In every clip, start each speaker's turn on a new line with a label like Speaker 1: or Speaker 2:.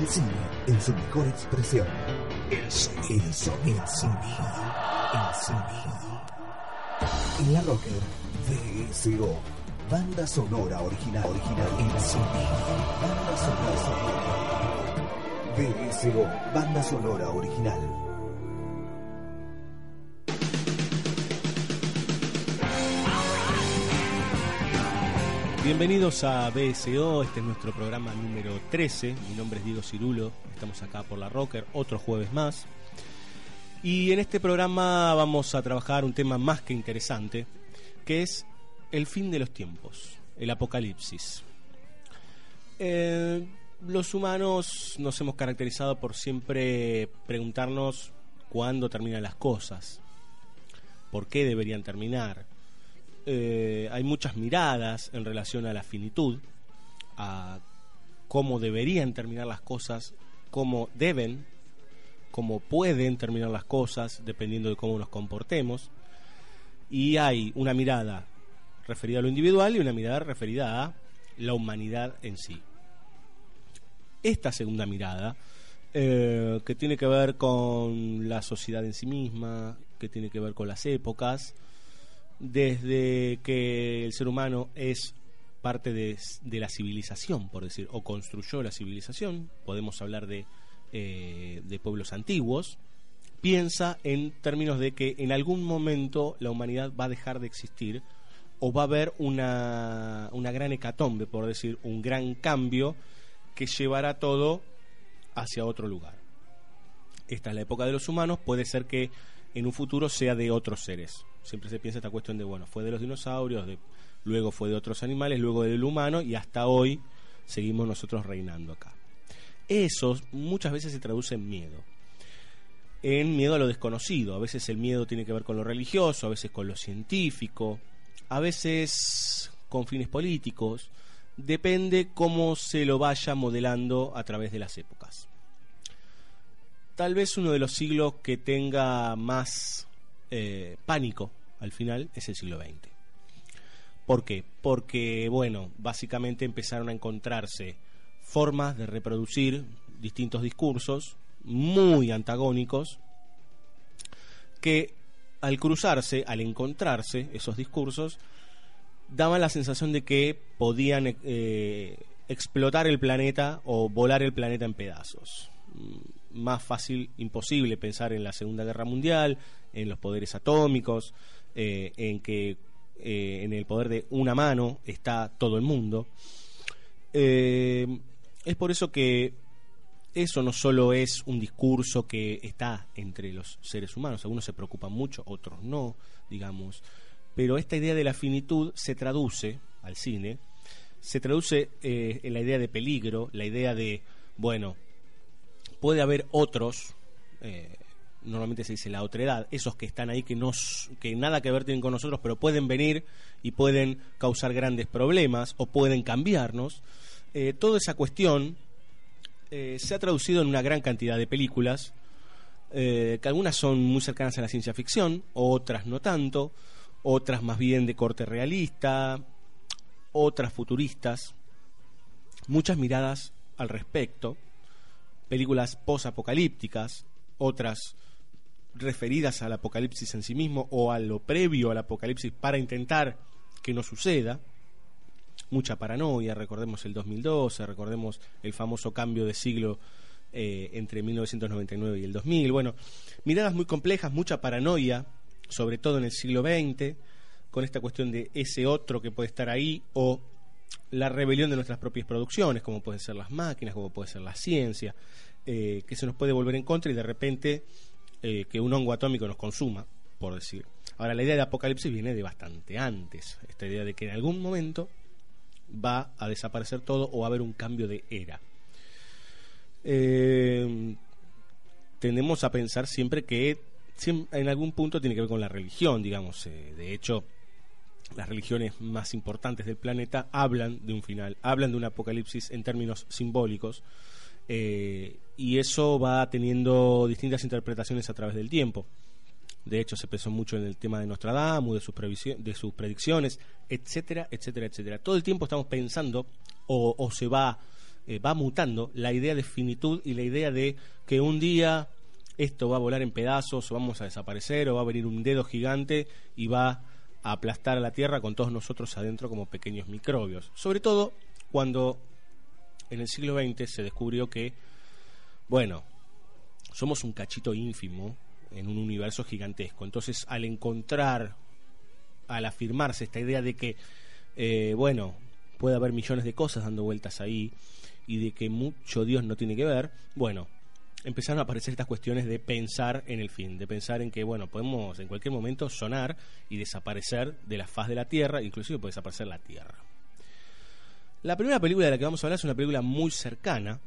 Speaker 1: El cine en su mejor expresión. El sonido. El sonido. El sonido. En la Rocker, VSO. Banda sonora original. Original. El sonido. Banda sonora. VSO. Banda sonora original.
Speaker 2: Bienvenidos a BSO, este es nuestro programa número 13. Mi nombre es Diego Cirulo, estamos acá por la Rocker, otro jueves más. Y en este programa vamos a trabajar un tema más que interesante, que es el fin de los tiempos, el apocalipsis. Eh, los humanos nos hemos caracterizado por siempre preguntarnos cuándo terminan las cosas, por qué deberían terminar eh, hay muchas miradas en relación a la finitud, a cómo deberían terminar las cosas, cómo deben, cómo pueden terminar las cosas, dependiendo de cómo nos comportemos. Y hay una mirada referida a lo individual y una mirada referida a la humanidad en sí. Esta segunda mirada, eh, que tiene que ver con la sociedad en sí misma, que tiene que ver con las épocas, desde que el ser humano es parte de, la civilización, por decir, o construyó la civilización, podemos hablar de, eh, de pueblos antiguos, piensa en términos de que en algún momento la humanidad va a dejar de existir o va a haber una, una gran hecatombe, por decir, un gran cambio que llevará todo hacia otro lugar. Esta es la época de los humanos, puede ser que en un futuro sea de otros seres. Siempre se piensa esta cuestión de, bueno, fue de los dinosaurios, luego fue de otros animales, luego del humano y hasta hoy seguimos nosotros reinando acá. Eso muchas veces se traduce en miedo. En miedo a lo desconocido. A veces el miedo tiene que ver con lo religioso, a veces con lo científico, a veces con fines políticos. Depende cómo se lo vaya modelando a través de las épocas tal vez uno de los siglos que tenga más eh, pánico al final es el siglo XX. ¿Por qué? Porque, bueno, básicamente empezaron a encontrarse formas de reproducir distintos discursos muy antagónicos que al cruzarse, al encontrarse esos discursos, daban la sensación de que podían eh, explotar el planeta o volar el planeta en pedazos más fácil imposible pensar en la Segunda Guerra Mundial, en los poderes atómicos, eh, en que eh, en el poder de una mano está todo el mundo. Eh, es por eso que eso no solo es un discurso que está entre los seres humanos, algunos se preocupan mucho, otros no, digamos, pero esta idea de la finitud se traduce al cine, se traduce en la idea de peligro, la idea de, bueno, puede haber otros, normalmente se dice la otredad, esos que están ahí que, no, que nada que ver tienen con nosotros, pero pueden venir y pueden causar grandes problemas o pueden cambiarnos. Eh, toda esa cuestión eh, se ha traducido en una gran cantidad de películas, que algunas son muy cercanas a la ciencia ficción, otras no tanto, otras más bien de corte realista, otras futuristas, muchas miradas al respecto películas post-apocalípticas, otras referidas al apocalipsis en sí mismo o a lo previo al apocalipsis para intentar que no suceda. Mucha paranoia, recordemos el 2012, recordemos el famoso cambio de siglo eh, entre 1999 y el 2000. Bueno, miradas muy complejas, mucha paranoia, sobre todo en el siglo XX, con esta cuestión de ese otro que puede estar ahí o la rebelión de nuestras propias producciones, como pueden ser las máquinas, como puede ser la ciencia, eh, que se nos puede volver en contra y de repente eh, que un hongo atómico nos consuma, por decir. Ahora, la idea de apocalipsis viene de bastante antes, esta idea de que en algún momento va a desaparecer todo o va a haber un cambio de era. Eh, tendemos a pensar siempre que en algún punto tiene que ver con la religión, digamos. de hecho, las religiones más importantes del planeta hablan de un final, hablan de un apocalipsis en términos simbólicos, eh, y eso va teniendo distintas interpretaciones a través del tiempo. De hecho, se pensó mucho en el tema de Nostradamus, de sus, de sus predicciones, etcétera, etcétera, etcétera. Todo el tiempo estamos pensando, o, se va eh, va mutando la idea de finitud y la idea de que un día esto va a volar en pedazos o vamos a desaparecer o va a venir un dedo gigante y va a aplastar a la Tierra con todos nosotros adentro como pequeños microbios. Sobre todo cuando en el siglo XX se descubrió que, bueno, somos un cachito ínfimo en un universo gigantesco. Entonces, al encontrar, al afirmarse esta idea de que, eh, bueno, puede haber millones de cosas dando vueltas ahí y de que mucho Dios no tiene que ver, bueno, empezaron a aparecer estas cuestiones de pensar en el fin, de pensar en que, bueno, podemos en cualquier momento sonar y desaparecer de la faz de la Tierra, inclusive puede desaparecer la Tierra. La primera película de la que vamos a hablar es una película muy cercana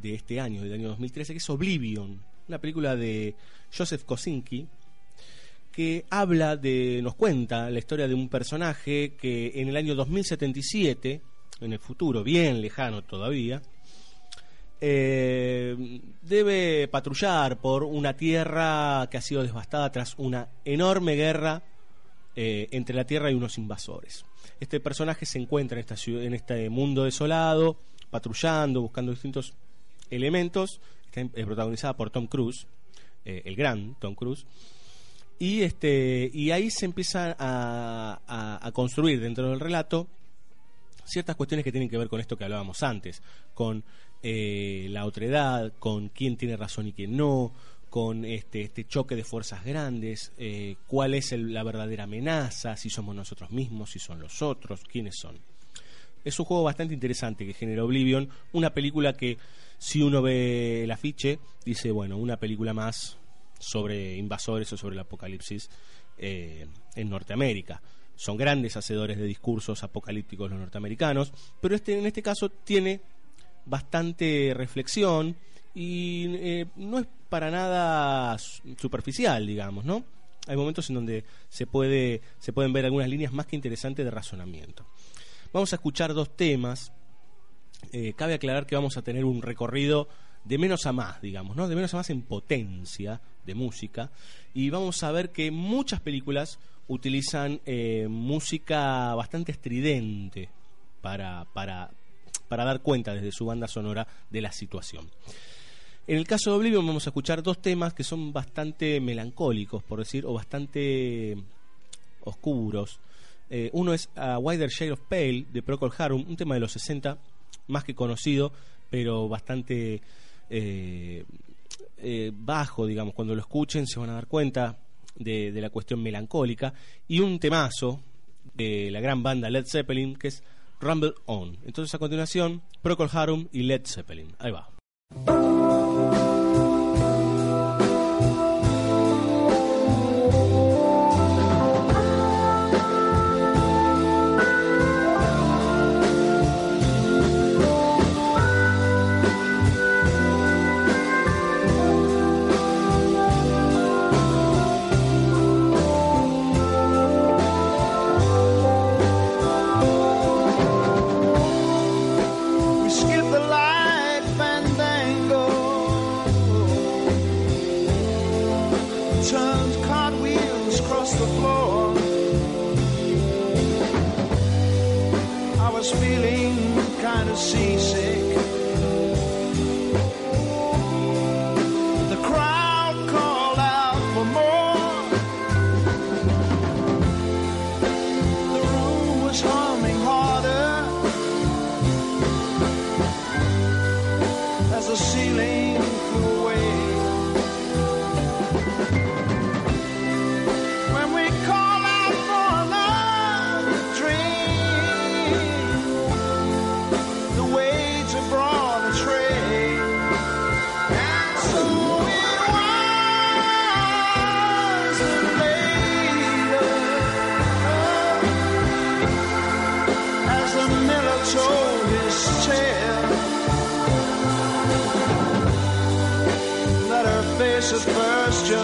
Speaker 2: de este año, del año 2013, que es Oblivion, una película de Joseph Kosinski, que habla de, nos cuenta la historia de un personaje que en el año 2077, en el futuro, bien lejano todavía, eh, debe patrullar por una tierra que ha sido devastada tras una enorme guerra eh, entre la tierra y unos invasores. Este personaje se encuentra en, esta ciudad, en este mundo desolado, patrullando, buscando distintos elementos. Está protagonizada por Tom Cruise, eh, el gran Tom Cruise. Y, este, y ahí se empieza a, construir dentro del relato ciertas cuestiones que tienen que ver con esto que hablábamos antes, con eh, la otredad, con quién tiene razón y quién no, con este, este choque de fuerzas grandes, eh, cuál es la verdadera amenaza, si somos nosotros mismos, si son los otros, quiénes son. Es un juego bastante interesante que genera Oblivion, una película que si uno ve el afiche dice, bueno, una película más sobre invasores o sobre el apocalipsis eh, en Norteamérica. Son grandes hacedores de discursos apocalípticos los norteamericanos, pero este, en este caso tiene bastante reflexión y eh, no es para nada superficial, digamos, ¿no? Hay momentos en donde se, puede, se pueden ver algunas líneas más que interesantes de razonamiento. Vamos a escuchar dos temas. Eh, cabe aclarar que vamos a tener un recorrido de menos a más, digamos, ¿no? De menos a más en potencia de música. Y vamos a ver que muchas películas utilizan eh, música bastante estridente para, para, para dar cuenta desde su banda sonora de la situación. En el caso de Oblivion vamos a escuchar dos temas que son bastante melancólicos, por decir, o bastante oscuros. Eh, uno es A Wider Shade of Pale de Procol Harum, un tema de los 60, más que conocido, pero bastante eh, eh, bajo, digamos. Cuando lo escuchen se van a dar cuenta de, de, la cuestión melancólica. Y un temazo de la gran banda Led Zeppelin, que es Rumble On. Entonces a continuación, Procol Harum y Led Zeppelin. Ahí va.
Speaker 3: the
Speaker 4: floor. I was feeling kind of seasick.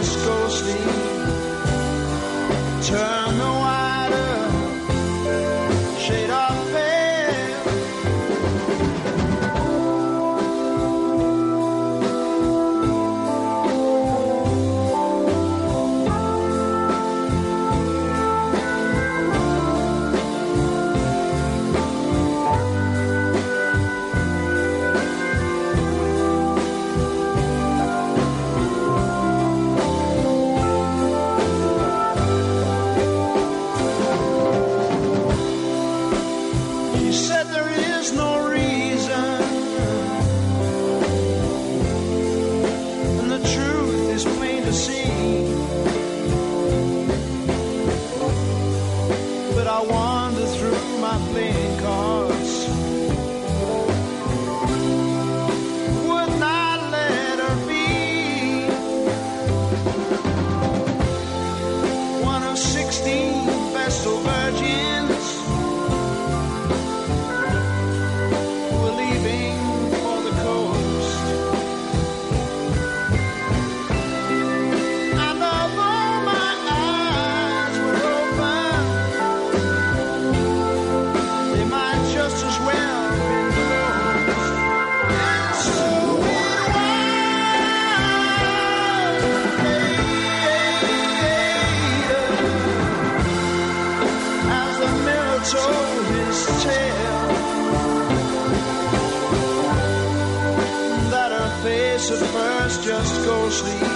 Speaker 4: just
Speaker 5: go sleep. closely.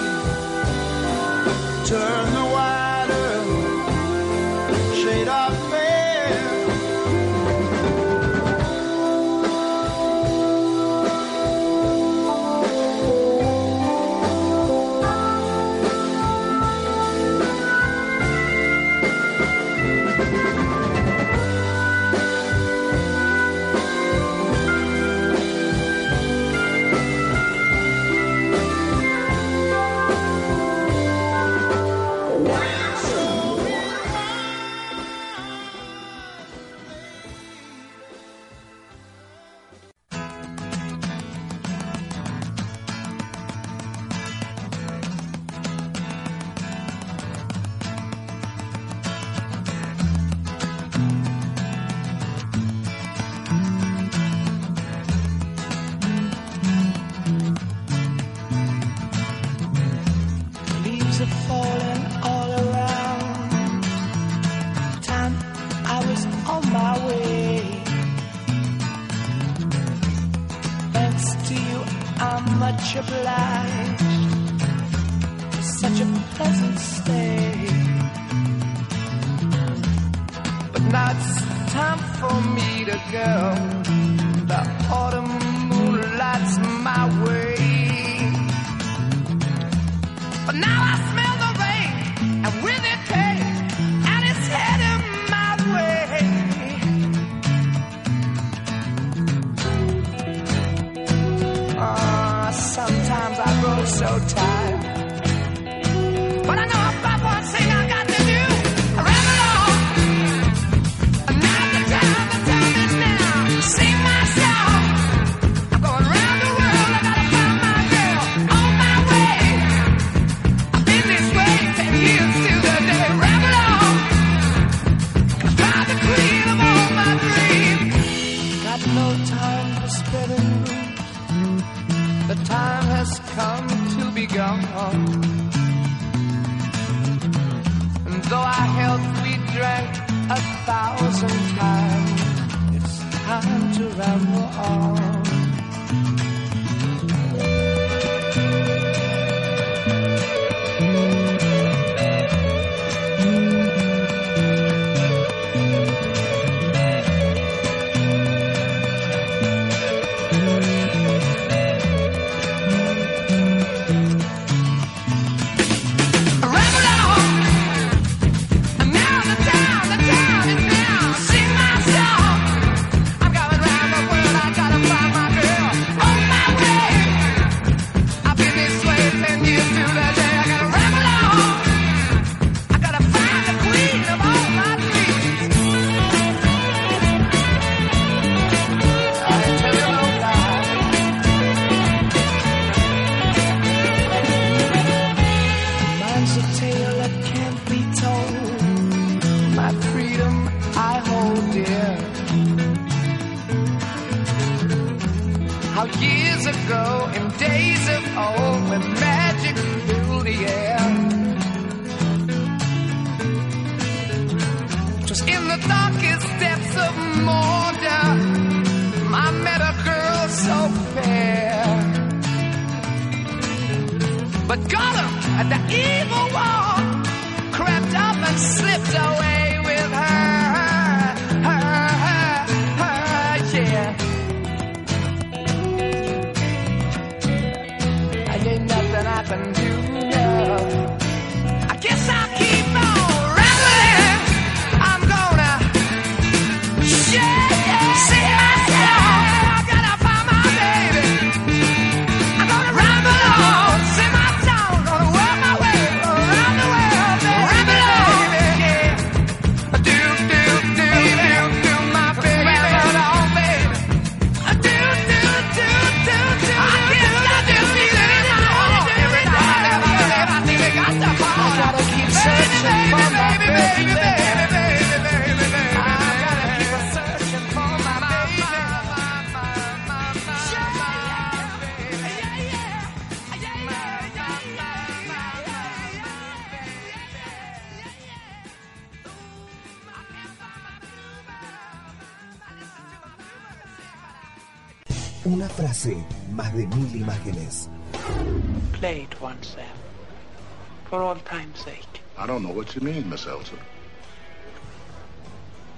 Speaker 5: What you mean, Miss Elsa.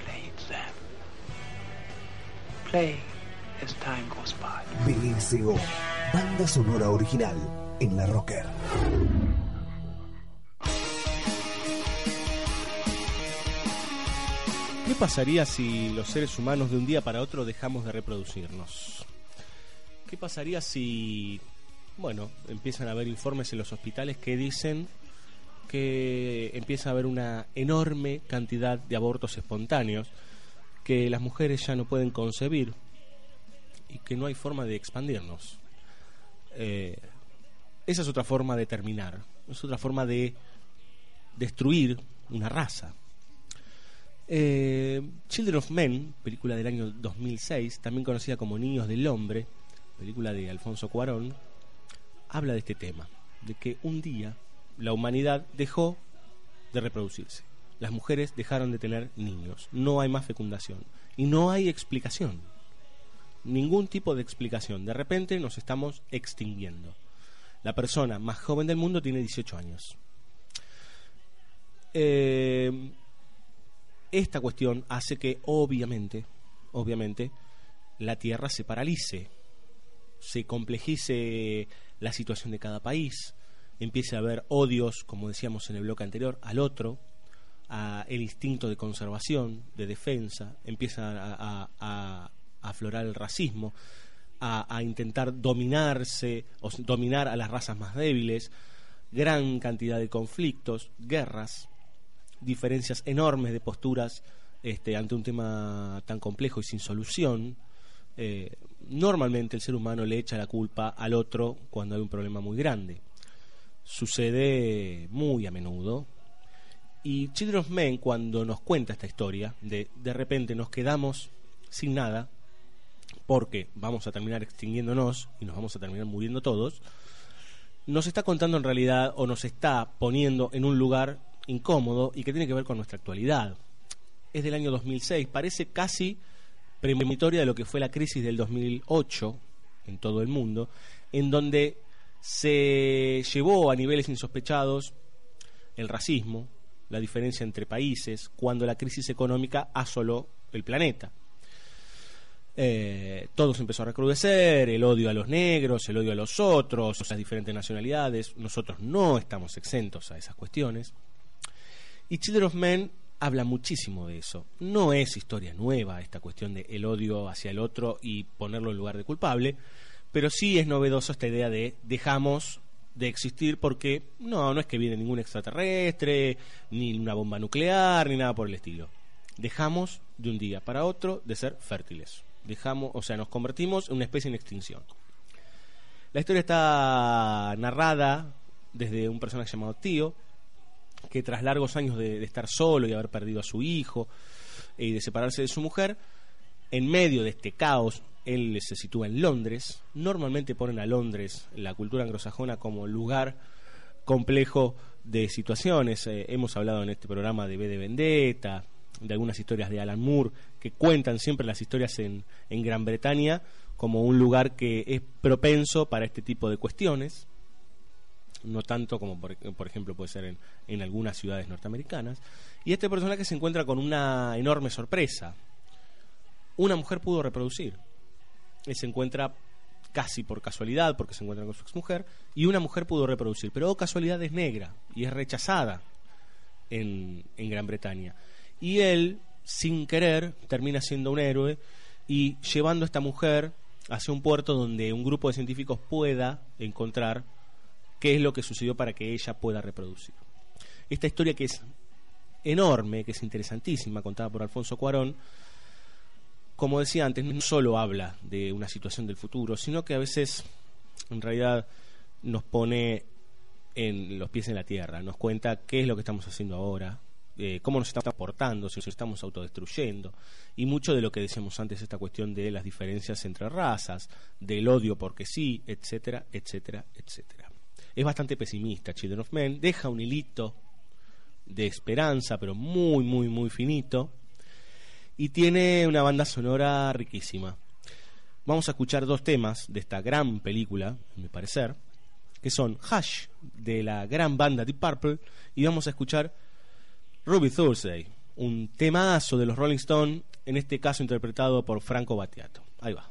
Speaker 6: Play it, Sam. Play as time goes by.
Speaker 1: BSO, banda sonora original en la Rocker.
Speaker 2: ¿Qué pasaría si los seres humanos de un día para otro dejamos de reproducirnos? ¿Qué pasaría si, bueno, empiezan a haber informes en los hospitales que dicen que empieza a haber una enorme cantidad de abortos espontáneos que las mujeres ya no pueden concebir y que no hay forma de expandirnos? Eh, esa es otra forma de terminar, es otra forma de destruir una raza. Eh, Children of Men, película del año 2006, también conocida como Niños del Hombre, película de Alfonso Cuarón, habla de este tema, de que un día la humanidad dejó de reproducirse. Las mujeres dejaron de tener niños, no hay más fecundación y no hay explicación. Ningún tipo de explicación. De repente nos estamos extinguiendo. La persona más joven del mundo tiene 18 años. Eh, esta cuestión hace que obviamente, obviamente, la Tierra se paralice, se complejice la situación de cada país, empiece a haber odios, como decíamos en el bloque anterior, al otro, a el instinto de conservación, de defensa, empieza a, a- aflorar el racismo, a, intentar dominarse o dominar a las razas más débiles, gran cantidad de conflictos, guerras, diferencias enormes de posturas este, ante un tema tan complejo y sin solución. Eh, normalmente el ser humano le echa la culpa al otro cuando hay un problema muy grande. Sucede muy a menudo. Y Children of Men, cuando nos cuenta esta historia, de de repente nos quedamos sin nada, porque vamos a terminar extinguiéndonos y nos vamos a terminar muriendo todos, nos está contando en realidad o nos está poniendo en un lugar incómodo y que tiene que ver con nuestra actualidad. Es del año 2006, parece casi premonitoria de lo que fue la crisis del 2008 en todo el mundo, en donde se llevó a niveles insospechados el racismo, la diferencia entre países, cuando la crisis económica asoló el planeta. Eh, todo se empezó a recrudecer, el odio a los negros, el odio a los otros, las diferentes nacionalidades. Nosotros no estamos exentos a esas cuestiones. Y Children of Men habla muchísimo de eso. No es historia nueva esta cuestión de el odio hacia el otro y ponerlo en lugar de culpable, pero sí es novedoso esta idea de dejamos de existir porque no, no es que viene ningún extraterrestre, ni una bomba nuclear, ni nada por el estilo. Dejamos de un día para otro de ser fértiles. Dejamos, o sea, nos convertimos en una especie en extinción. La historia está narrada desde un personaje llamado Tío, que tras largos años de, estar solo y haber perdido a su hijo y de separarse de su mujer, en medio de este caos, él se sitúa en Londres. Normalmente ponen a Londres, la cultura anglosajona, como lugar complejo de situaciones. Eh, hemos hablado en este programa de B de Vendetta, de algunas historias de Alan Moore, que cuentan siempre las historias en, en Gran Bretaña como un lugar que es propenso para este tipo de cuestiones no tanto como por, por ejemplo puede ser en, en algunas ciudades norteamericanas. Y este personaje se encuentra con una enorme sorpresa. Una mujer pudo reproducir. Él se encuentra casi por casualidad, porque se encuentra con su exmujer, y una mujer pudo reproducir. Pero oh, casualidad es negra y es rechazada en, en Gran Bretaña. Y él, sin querer, termina siendo un héroe y llevando a esta mujer hacia un puerto donde un grupo de científicos pueda encontrar qué es lo que sucedió para que ella pueda reproducir. Esta historia que es enorme, que es interesantísima, contada por Alfonso Cuarón, como decía antes, no solo habla de una situación del futuro, sino que a veces, en realidad, nos pone en los pies en la tierra, nos cuenta qué es lo que estamos haciendo ahora, eh, cómo nos estamos portando, si nos estamos autodestruyendo, y mucho de lo que decíamos antes, esta cuestión de las diferencias entre razas, del odio porque sí, etcétera, etcétera, etcétera. Es bastante pesimista Children of Men, deja un hilito de esperanza, pero muy, muy, muy finito, y tiene una banda sonora riquísima. Vamos a escuchar dos temas de esta gran película, a mi parecer,
Speaker 7: que son Hush, de la gran banda Deep Purple, y vamos a escuchar Ruby Thursday, un temazo de los Rolling Stones, en este caso interpretado por Franco Battiato. Ahí va.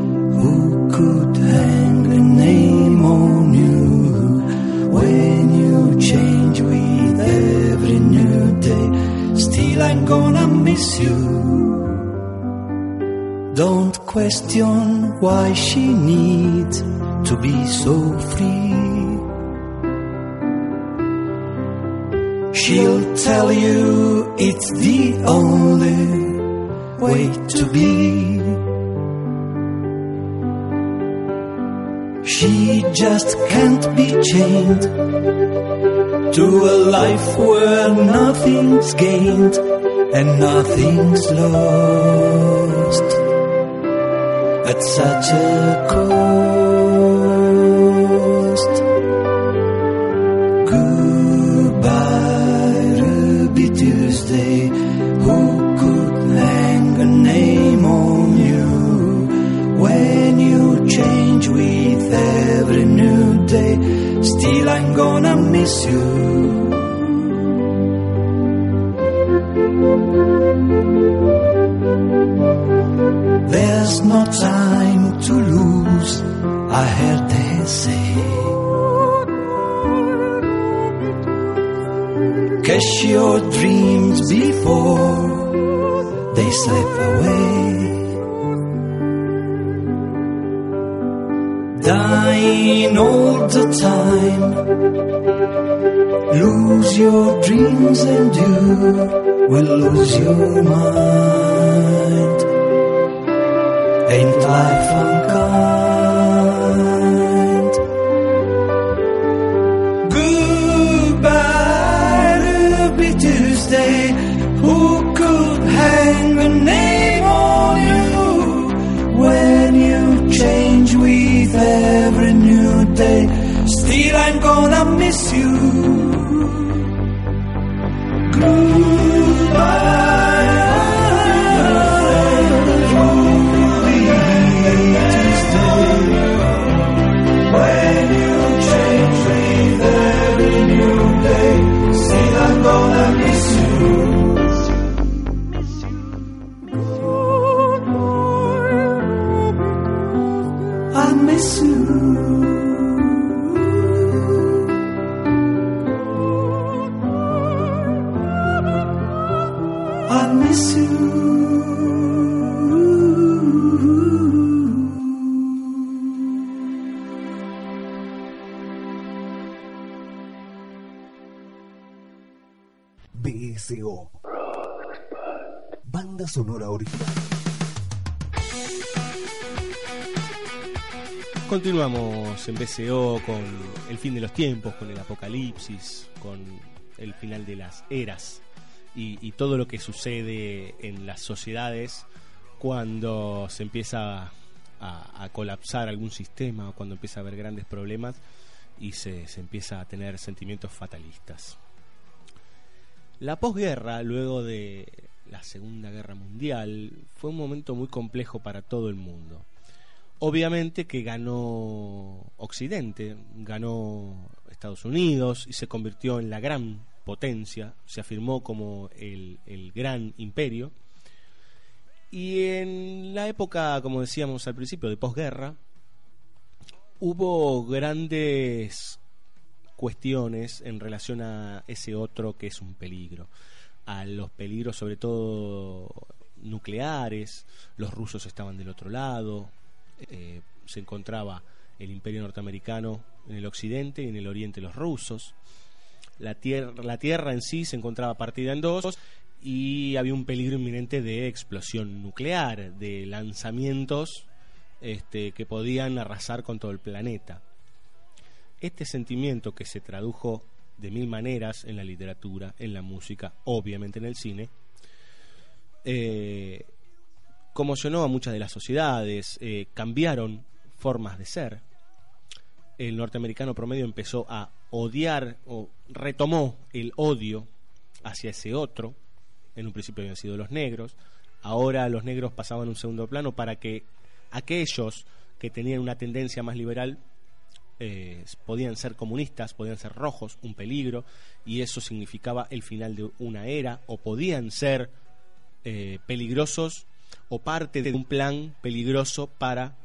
Speaker 8: Still, I'm gonna miss you. Don't question why she needs to be so free. She'll tell you it's the only way to be. She just can't be chained to a life where nothing's gained and nothing's lost at such a cost. Day? Still, I'm gonna miss you. There's no time to lose, I heard they say. Cash your dreams before they slip away. All the time. Lose your dreams and you will lose your mind. Ain't life unkind? Goodbye, Ruby Tuesday. gonna miss you. Goodbye. When you change me every new day, I'm gonna miss you.
Speaker 2: Continuamos en BCO con el fin de los tiempos, con el apocalipsis, con el final de las eras y, todo lo que sucede en las sociedades cuando se empieza a, colapsar algún sistema o cuando empieza a haber grandes problemas y se empieza a tener sentimientos fatalistas. La posguerra, luego de la Segunda Guerra Mundial, fue un momento muy complejo para todo el mundo. Obviamente que ganó Occidente, ganó Estados Unidos y se convirtió en la gran potencia, se afirmó como el, el gran imperio. Y en la época, como decíamos al principio, de posguerra, hubo grandes cuestiones en relación a ese otro que es un peligro, a los peligros sobre todo nucleares, los rusos estaban del otro lado, eh, se encontraba el imperio norteamericano en el occidente y en el oriente los rusos, la tierra, la tierra en sí se encontraba partida en dos y había un peligro inminente de explosión nuclear, de lanzamientos este, que podían arrasar con todo el planeta. Este sentimiento que se tradujo de mil maneras en la literatura, en la música, obviamente en el cine, eh, conmocionó a muchas de las sociedades, eh, cambiaron formas de ser. El norteamericano promedio empezó a odiar o retomó el odio hacia ese otro. En un principio habían sido los negros, ahora los negros pasaban un segundo plano para que aquellos que tenían una tendencia más liberal eh, podían ser comunistas, podían ser rojos, un peligro, y eso significaba el final de una era, o podían ser eh, peligrosos o parte de un plan peligroso para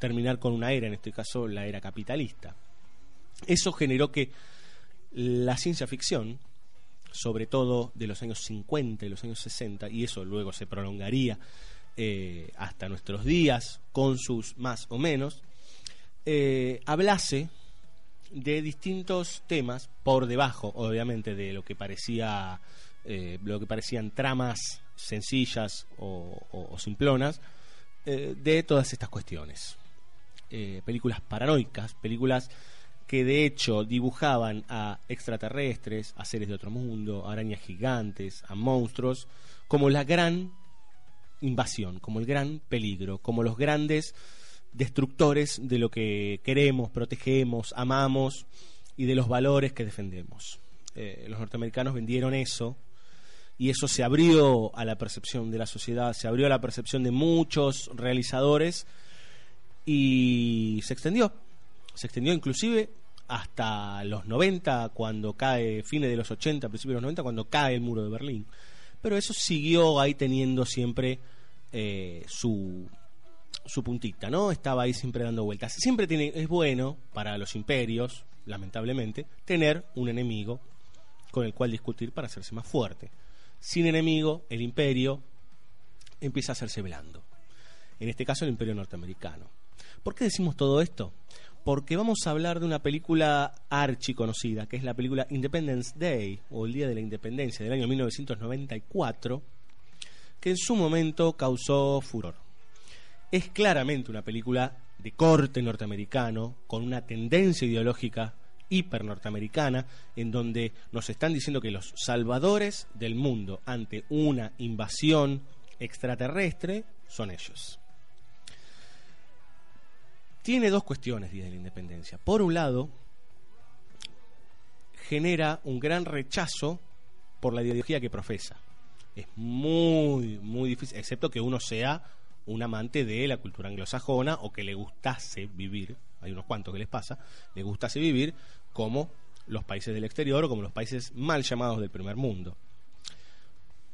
Speaker 2: terminar con una era, en este caso la era capitalista. Eso generó que la ciencia ficción sobre todo de los años 50 y los años 60, y eso luego se prolongaría eh, hasta nuestros días, con sus más o menos, eh, hablase de distintos temas por debajo, obviamente, de lo que parecía eh, lo que parecían tramas sencillas o, simplonas eh, de todas estas cuestiones. Eh, películas paranoicas, películas que de hecho dibujaban a extraterrestres, a seres de otro mundo, a arañas gigantes, a monstruos, como la gran invasión, como el gran peligro, como los grandes destructores de lo que queremos, protegemos, amamos y de los valores que defendemos. Eh, los norteamericanos vendieron eso y eso se abrió a la percepción de la sociedad, se abrió a la percepción de muchos realizadores y se extendió. Se extendió inclusive hasta los 90, cuando cae, fines de los 80, principios de los 90, cuando cae el muro de Berlín. Pero eso siguió ahí teniendo siempre eh, su, su puntita, ¿no? Estaba ahí siempre dando vueltas. Siempre tiene, es bueno para los imperios, lamentablemente, tener un enemigo con el cual discutir para hacerse más fuerte. Sin enemigo, el imperio empieza a hacerse blando. En este caso, el imperio norteamericano. ¿Por qué decimos todo esto? Porque vamos a hablar de una película archiconocida, que es la película Independence Day, o el Día de la Independencia, del año 1994, que en su momento causó furor. Es claramente una película de corte norteamericano, con una tendencia ideológica hiper norteamericana, en donde nos están diciendo que los salvadores del mundo ante una invasión extraterrestre son ellos. Tiene dos cuestiones Día de la Independencia. Por un lado, genera un gran rechazo por la ideología que profesa. Es muy, muy difícil, excepto que uno sea un amante de la cultura anglosajona o que le gustase vivir, hay unos cuantos que les pasa, le gustase vivir como los países del exterior o como los países mal llamados del primer mundo.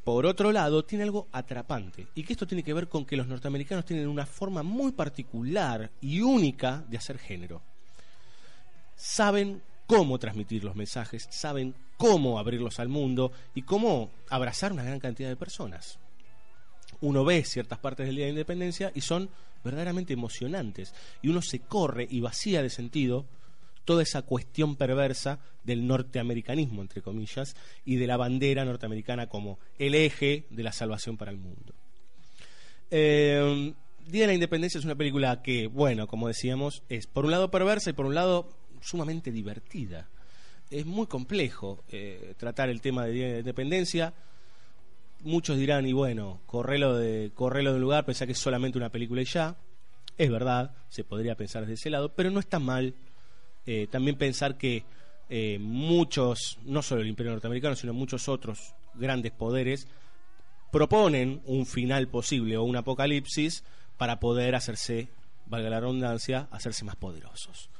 Speaker 2: Por otro lado, tiene algo atrapante, y que esto tiene que ver con que los norteamericanos tienen una forma muy particular y única de hacer género. Saben cómo transmitir los mensajes, saben cómo abrirlos al mundo y cómo abrazar una gran cantidad de personas. Uno ve ciertas partes del Día de la Independencia y son verdaderamente emocionantes, y uno se corre y vacía de sentido toda esa cuestión perversa del norteamericanismo, entre comillas, y de la bandera norteamericana como el eje de la salvación para el mundo. Eh, Día de la Independencia es una película que, bueno, como decíamos, es por un lado perversa y por un lado sumamente divertida. Es muy complejo eh, tratar el tema de Día de la Independencia. Muchos dirán, y bueno, correlo de, correlo de lugar, pensá que es solamente una película y ya. Es verdad, se podría pensar desde ese lado, pero no está mal eh, también pensar que eh, muchos, no solo el Imperio Norteamericano, sino muchos otros grandes poderes, proponen un final posible o un apocalipsis para poder hacerse, valga la redundancia, hacerse más poderosos.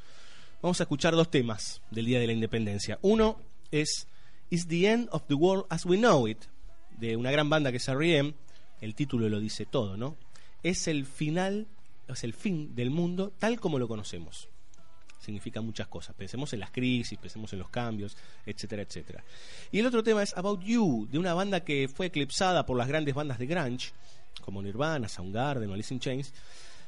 Speaker 2: Vamos a escuchar dos temas del Día de la Independencia. Uno es Is the End of the World as We Know It, de una gran banda que es R.E.M. El título lo dice todo, ¿no? Es el final, es el fin del mundo tal como lo conocemos significa muchas cosas. Pensemos en las crisis, pensemos en los cambios, etcétera, etcétera. Y el otro tema es About You, de una banda que fue eclipsada por las grandes bandas de grunge, como Nirvana, Soundgarden o Alice in Chains,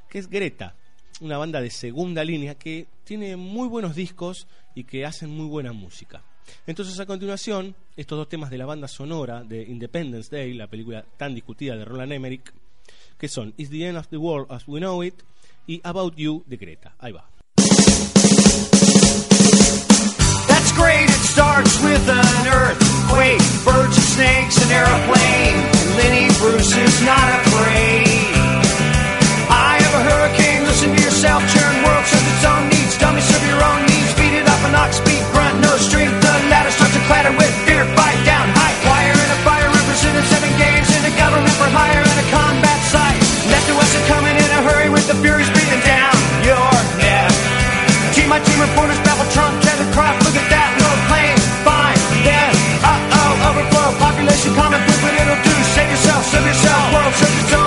Speaker 2: que es Greta, una banda de segunda línea que tiene muy buenos discos y que hacen muy buena música. Entonces, a continuación, estos dos temas de la banda sonora de Independence Day, la película tan discutida de Roland Emmerich, que son Is the End of the World as We Know It y About You de Greta. Ahí va.
Speaker 9: Great, it starts with an earthquake, birds and snakes, an airplane. Lenny Bruce is not afraid. I have a hurricane, listen to yourself, churn world serves its own needs. Dummy serve your own needs, beat it up an ox beat, grunt, no strength. The ladder starts to clatter with
Speaker 4: treasure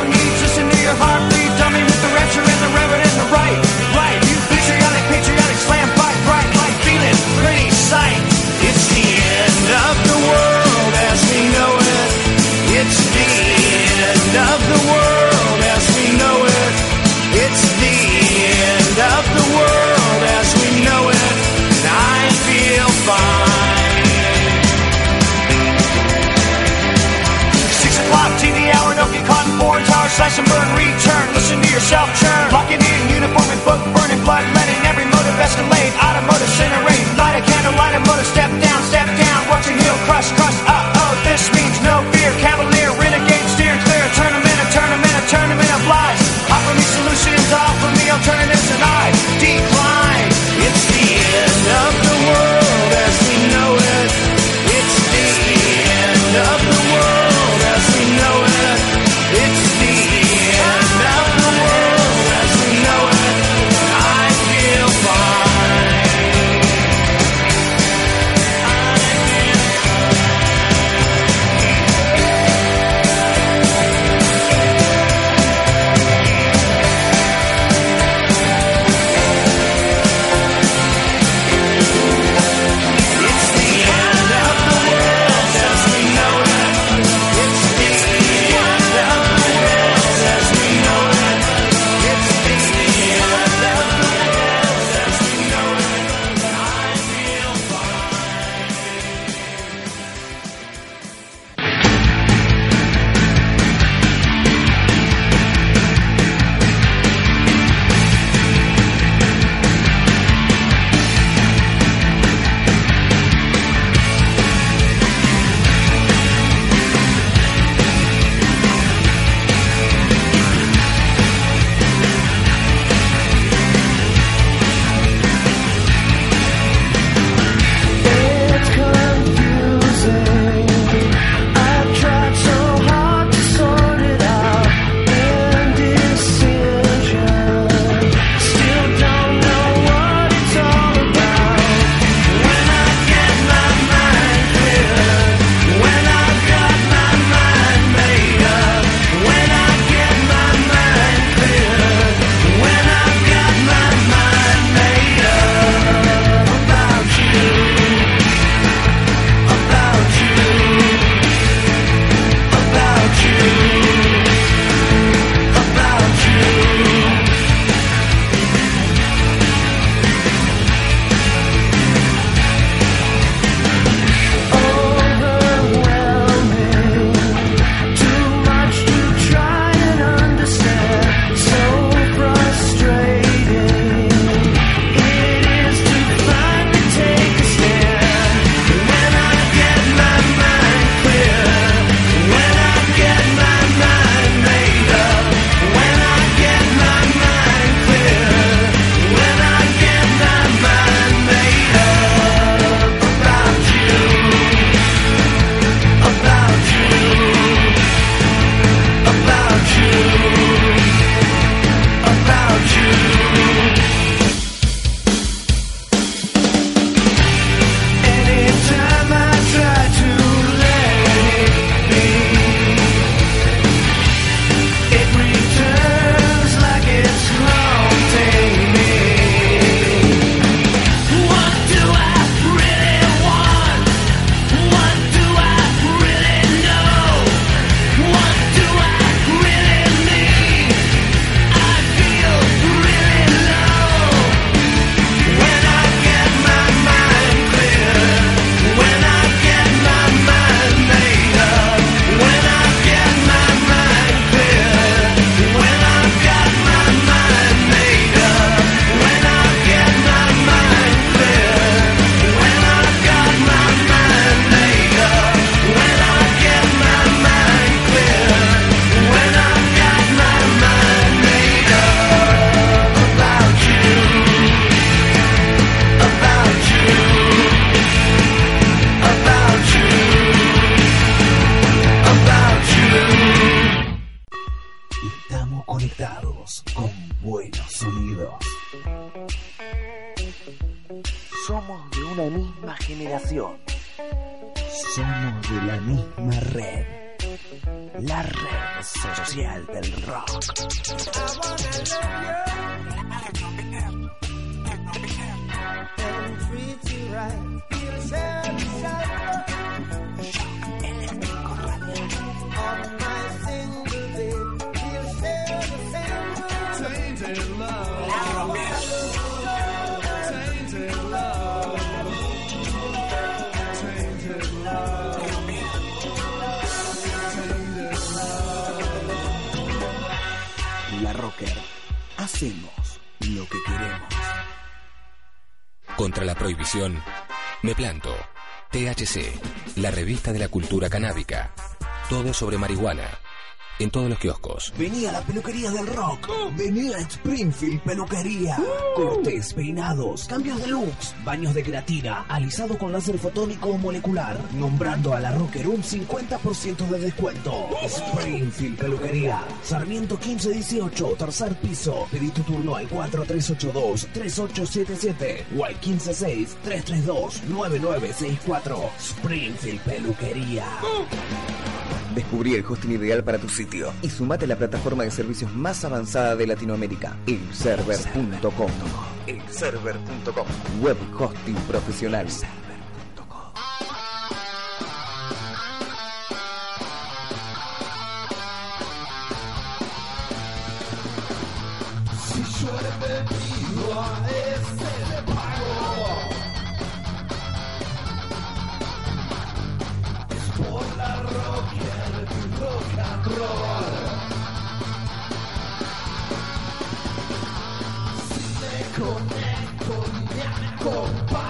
Speaker 4: and burn, return. Listen to yourself churn. Locking in, uniform and book burning, blood letting every motive escalate.
Speaker 10: Cultura canábica. Todo sobre marihuana. En todos los kioscos.
Speaker 1: Vení a la peluquería del rock. Vení a Springfield Peluquería. Cortes, peinados, cambios de looks, baños de queratina, alisado con láser fotónico o molecular. Nombrando a la Rocker un 50% de descuento. Springfield Peluquería. Sarmiento 1518, tercer piso. Pedí tu turno al 4382-3877 o al 156-332-9964. Springfield Peluquería.
Speaker 11: Descubrí el hosting ideal para tu sitio y sumate a la plataforma de servicios más avanzada de Latinoamérica, elserver.com. Elserver.com. Web hosting profesional.
Speaker 3: Conecto y me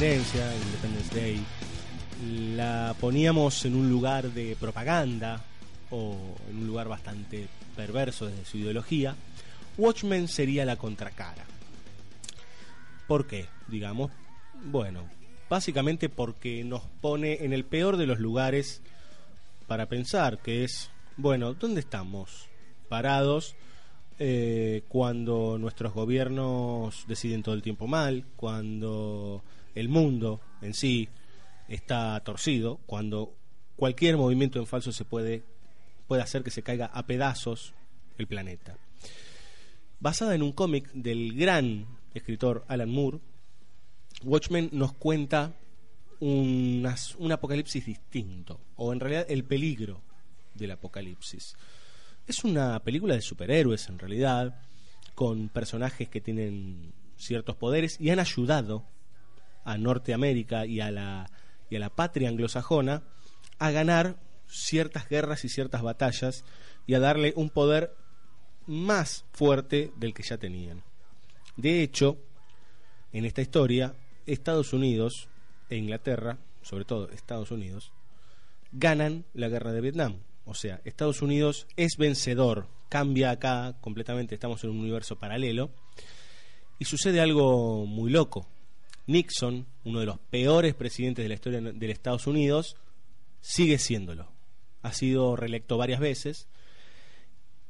Speaker 2: Independencia, Independence Day, la poníamos en un lugar de propaganda o en un lugar bastante perverso desde su ideología, Watchmen sería la contracara. ¿Por qué? Digamos, bueno, básicamente porque nos pone en el peor de los lugares para pensar, que es, bueno, ¿dónde estamos parados eh, cuando nuestros gobiernos deciden todo el tiempo mal, cuando el mundo en sí está torcido, cuando cualquier movimiento en falso se puede, puede hacer que se caiga a pedazos el planeta? basada en un cómic del gran escritor Alan Moore, Watchmen nos cuenta unas- un apocalipsis distinto, o en realidad el peligro del apocalipsis. Es una película de superhéroes en realidad, con personajes que tienen ciertos poderes y han ayudado a Norteamérica y a la, y a la patria anglosajona a ganar ciertas guerras y ciertas batallas y a darle un poder más fuerte del que ya tenían. De hecho, en esta historia, Estados Unidos e Inglaterra, sobre todo Estados Unidos, ganan la guerra de Vietnam. O sea, Estados Unidos es vencedor, cambia acá completamente, estamos en un universo paralelo, y sucede algo muy loco. Nixon, uno de los peores presidentes de la historia de Estados Unidos, sigue siéndolo. Ha sido reelecto varias veces.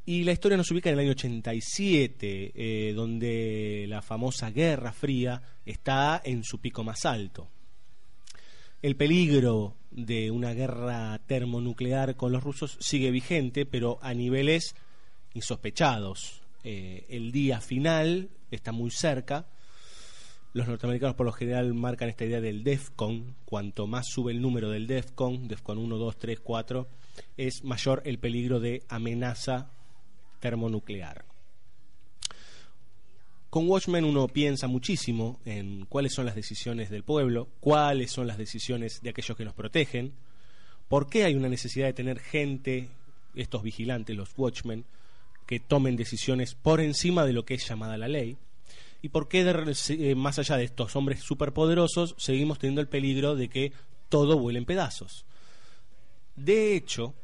Speaker 2: Y la historia nos ubica en el año 87, eh, donde la famosa Guerra Fría está en su pico más alto. El peligro de una guerra termonuclear con los rusos sigue vigente, pero a niveles insospechados. Eh, el día final está muy cerca. Los norteamericanos por lo general marcan esta idea del DEFCON. Cuanto más sube el número del DEFCON, DEFCON 1, 2, 3, 4, es mayor el peligro de amenaza termonuclear. Con Watchmen uno piensa muchísimo en cuáles son las decisiones del pueblo, cuáles son las decisiones de aquellos que nos protegen, por qué hay una necesidad de tener gente, estos vigilantes, los Watchmen, que tomen decisiones por encima de lo que es llamada la ley, y por qué eh, más allá de estos hombres superpoderosos seguimos teniendo el peligro de que todo vuele en pedazos. De hecho,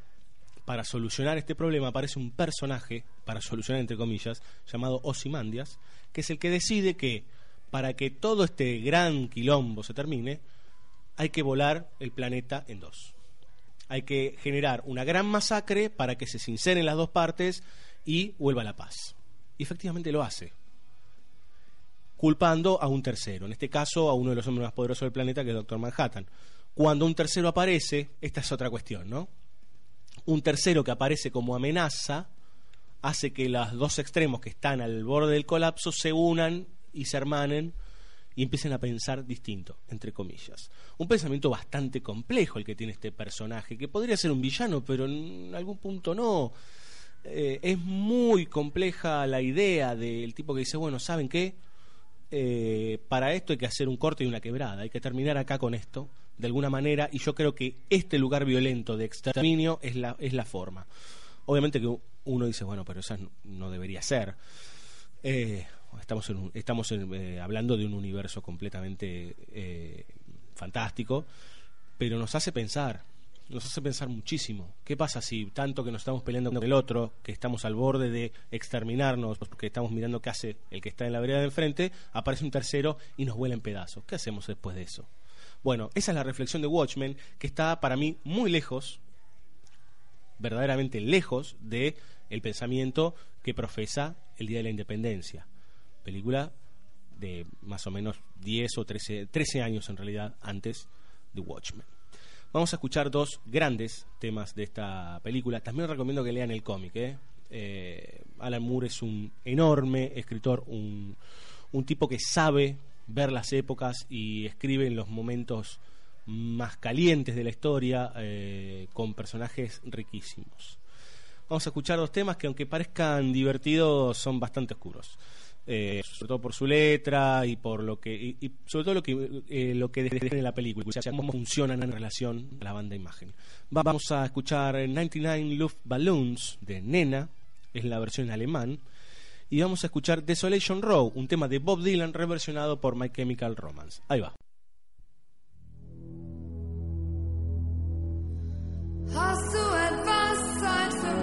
Speaker 2: para solucionar este problema aparece un personaje, para solucionar entre comillas, llamado Ozymandias, que es el que decide que para que todo este gran quilombo se termine, hay que volar el planeta en dos. Hay que generar una gran masacre para que se sinceren las dos partes y vuelva la paz. Y efectivamente lo hace. Culpando a un tercero, en este caso a uno de los hombres más poderosos del planeta, que es Doctor Manhattan. Cuando un tercero aparece, esta es otra cuestión, ¿no? un tercero que aparece como amenaza hace que los dos extremos que están al borde del colapso se unan y se hermanen y empiecen a pensar distinto, entre comillas. Un pensamiento bastante complejo el que tiene este personaje, que podría ser un villano, pero en algún punto no. Eh, es muy compleja la idea del tipo que dice, bueno, ¿saben qué? Eh, para esto hay que hacer un corte y una quebrada, hay que terminar acá con esto, de alguna manera, y yo creo que este lugar violento de exterminio es la, es la forma. Obviamente que uno dice, bueno, pero esa no- debería ser. Eh, estamos estamos en, eh, hablando de un universo completamente eh, fantástico, pero nos hace pensar, nos hace pensar muchísimo. ¿Qué pasa si tanto que nos estamos peleando con el otro, que estamos al borde de exterminarnos, porque estamos mirando qué hace el que está en la vereda de enfrente, aparece un tercero y nos vuela en pedazos? ¿Qué hacemos después de eso? Bueno, esa es la reflexión de Watchmen, que está para mí muy lejos, verdaderamente lejos de el pensamiento que profesa el Día de la Independencia. Película de más o menos 10 o 13, 13 años en realidad antes de Watchmen. Vamos a escuchar dos grandes temas de esta película. También recomiendo que lean el cómic. ¿eh? Eh, Alan Moore es un enorme escritor, un, tipo que sabe ver las épocas y escribe en los momentos más calientes de la historia eh, con personajes riquísimos. Vamos a escuchar dos temas que aunque parezcan divertidos son bastante oscuros. Eh, sobre todo por su letra y por lo que y, y sobre todo lo que eh, lo que en la película, o sea, cómo funcionan en relación a la banda imagen. Va- vamos a escuchar 99 Luftballons de Nena, es la versión en alemán, y vamos a escuchar Desolation Row, un tema de Bob Dylan reversionado por My Chemical Romance. Ahí va.
Speaker 12: Hast du etwas Zeit für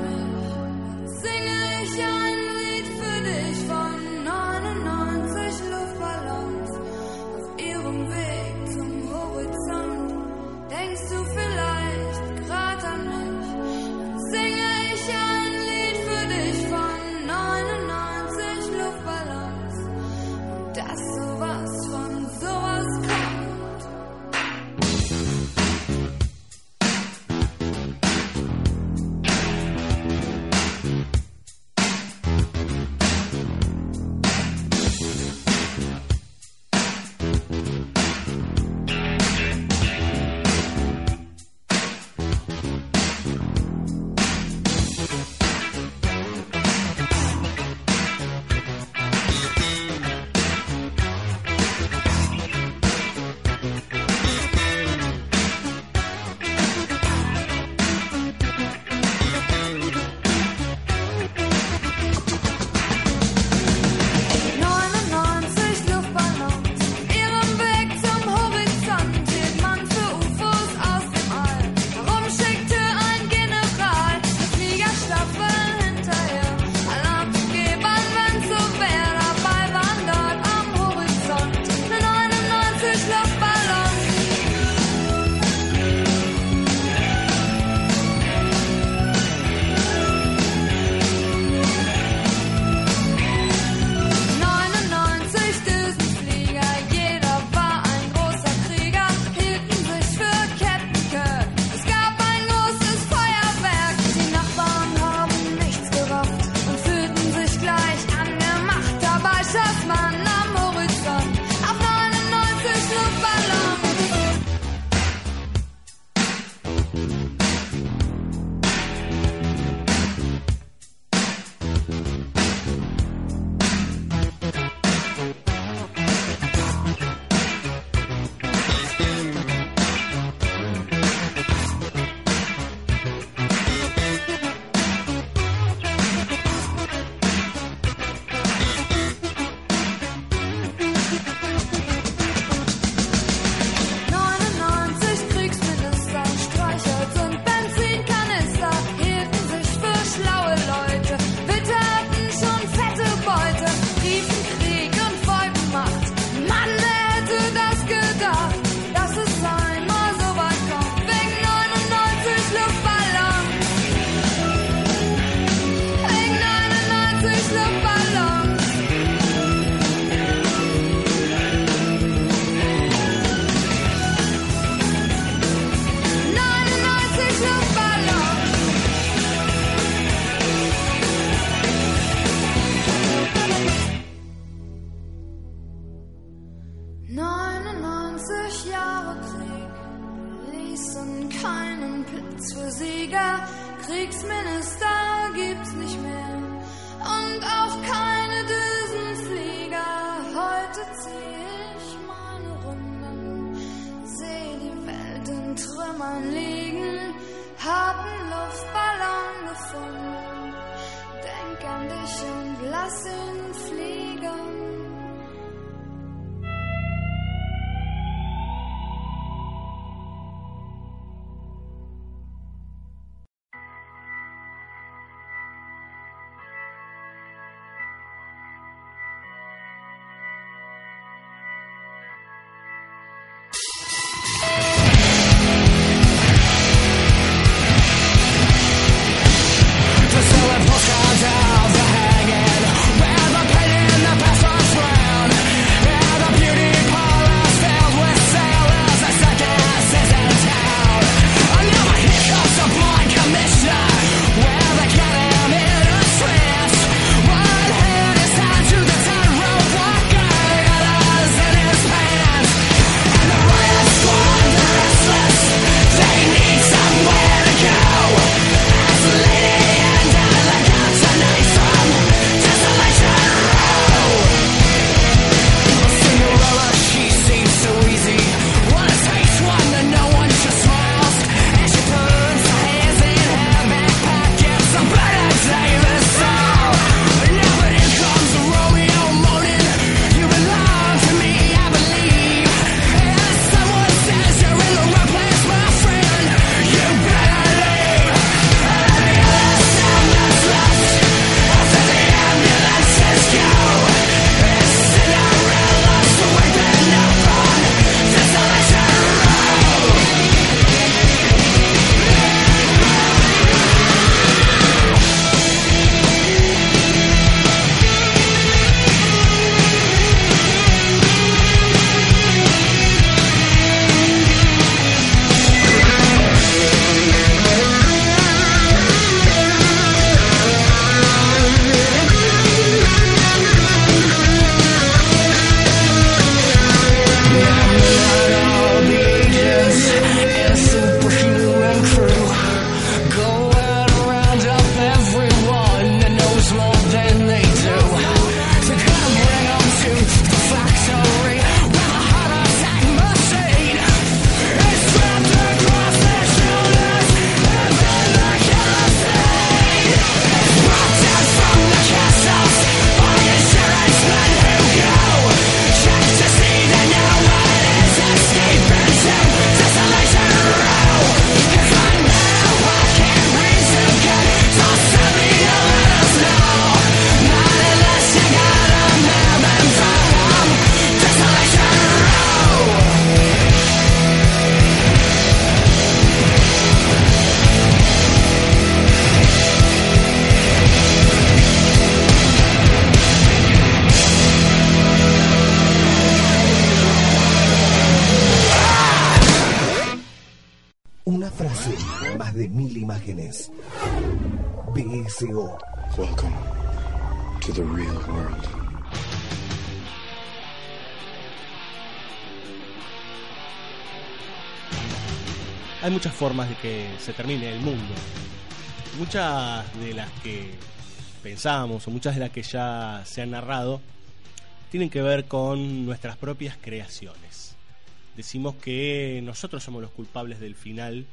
Speaker 2: se termine el mundo. Muchas de las que pensamos o muchas de las que ya se han narrado tienen que ver con nuestras propias creaciones. Decimos que nosotros somos los culpables del final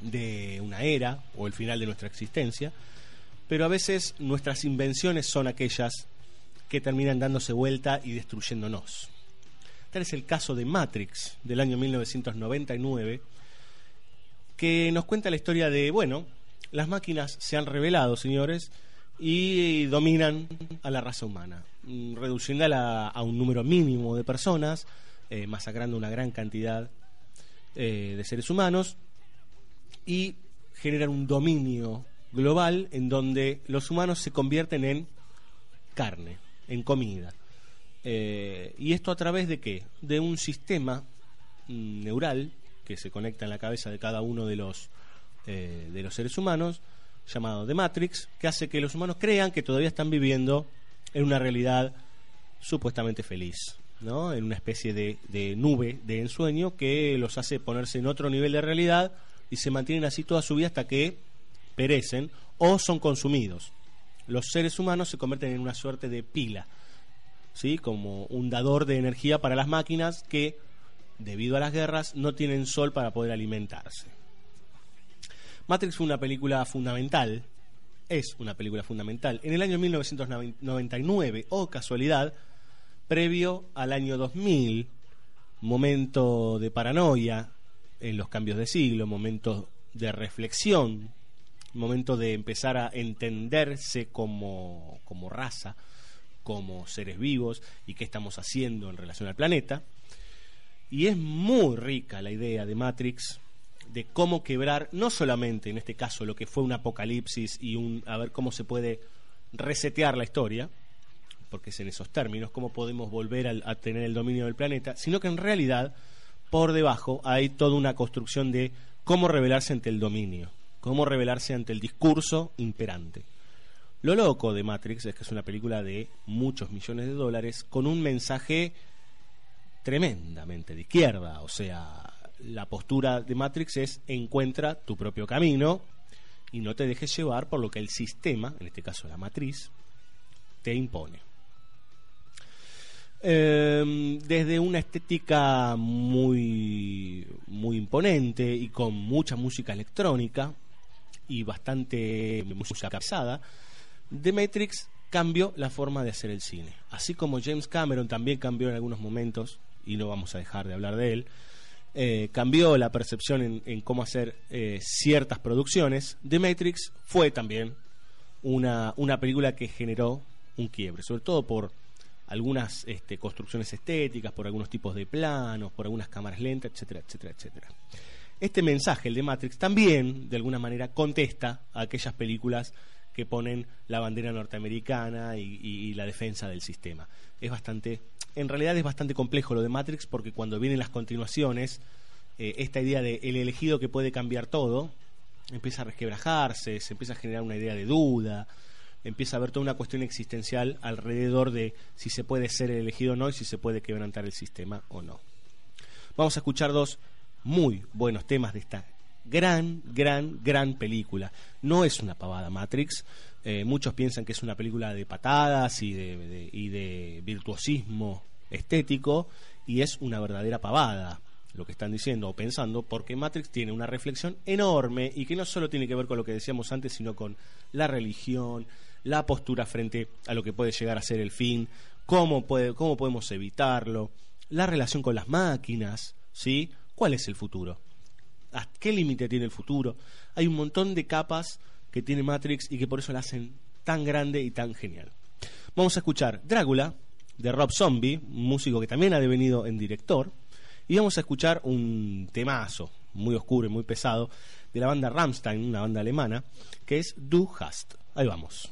Speaker 2: de una era o el final de nuestra existencia, pero a veces nuestras invenciones son aquellas que terminan dándose vuelta y destruyéndonos. Tal es el caso de Matrix del año 1999, que nos cuenta la historia de, bueno, las máquinas se han revelado, señores, y dominan a la raza humana, mm, reduciéndola a un número mínimo de personas, eh, masacrando una gran cantidad eh, de seres humanos y generan un dominio global en donde los humanos se convierten en carne, en comida. Eh, ¿Y esto a través de qué? De un sistema mm, neural que se conecta en la cabeza de cada uno de los, eh, de los seres humanos, llamado The Matrix, que hace que los humanos crean que todavía están viviendo en una realidad supuestamente feliz, ¿no? en una especie de, de nube de ensueño que los hace ponerse en otro nivel de realidad y se mantienen así toda su vida hasta que perecen o son consumidos. Los seres humanos se convierten en una suerte de pila, ¿sí? como un dador de energía para las máquinas que, debido a las guerras, no tienen sol para poder alimentarse. Matrix fue una película fundamental es una película fundamental. En el año 1999, o casualidad, previo al año 2000, momento de paranoia en los cambios de siglo, momento de reflexión, momento de empezar a entenderse como, como raza, como seres vivos y qué estamos haciendo en relación al planeta. Y es muy rica la idea de Matrix de cómo quebrar, no solamente en este caso lo que fue un apocalipsis y un a ver cómo se puede resetear la historia, porque es en esos términos, cómo podemos volver al- a, tener el dominio del planeta, sino que en realidad por debajo hay toda una construcción de cómo rebelarse ante el dominio, cómo rebelarse ante el discurso imperante. Lo loco de Matrix es que es una película de muchos millones de dólares con un mensaje tremendamente de izquierda, o sea, la postura de Matrix es encuentra tu propio camino y no te dejes llevar por lo que el sistema, en este caso la matriz, te impone. Eh, desde una estética muy, muy imponente y con mucha música electrónica y bastante música pesada, The Matrix cambió la forma de hacer el cine. Así como James Cameron también cambió en algunos momentos, y no vamos a dejar de hablar de él, eh, cambió la percepción en, cómo hacer eh, ciertas producciones, The Matrix fue también una, una película que generó un quiebre, sobre todo por algunas este, construcciones estéticas, por algunos tipos de planos, por algunas cámaras lentas, etcétera, etcétera, etcétera. Este mensaje, el de Matrix, también de alguna manera contesta a aquellas películas que ponen la bandera norteamericana y la defensa del sistema. Es bastante, en realidad es bastante complejo lo de Matrix porque cuando vienen las continuaciones, eh, esta idea de el elegido que puede cambiar todo empieza a resquebrajarse, se empieza a generar una idea de duda, empieza a haber toda una cuestión existencial alrededor de si se puede ser el elegido o no y si se puede quebrantar el sistema o no. Vamos a escuchar dos muy buenos temas de esta gran, gran, gran película. No es una pavada Matrix. eh, muchos piensan que es una película de patadas y de, de- y de virtuosismo estético y es una verdadera pavada lo que están diciendo o pensando porque Matrix tiene una reflexión enorme y que no solo tiene que ver con lo que decíamos antes sino con la religión la postura frente a lo que puede llegar a ser el fin cómo puede cómo podemos evitarlo la relación con las máquinas sí cuál es el futuro ¿A qué límite tiene el futuro? Hay un montón de capas que tiene Matrix y que por eso la hacen tan grande y tan genial. Vamos a escuchar Drácula de Rob Zombie, un músico que también ha devenido en director, y vamos a escuchar un temazo muy oscuro y muy pesado de la banda Rammstein, una banda alemana, que es Du Hast. Ahí vamos.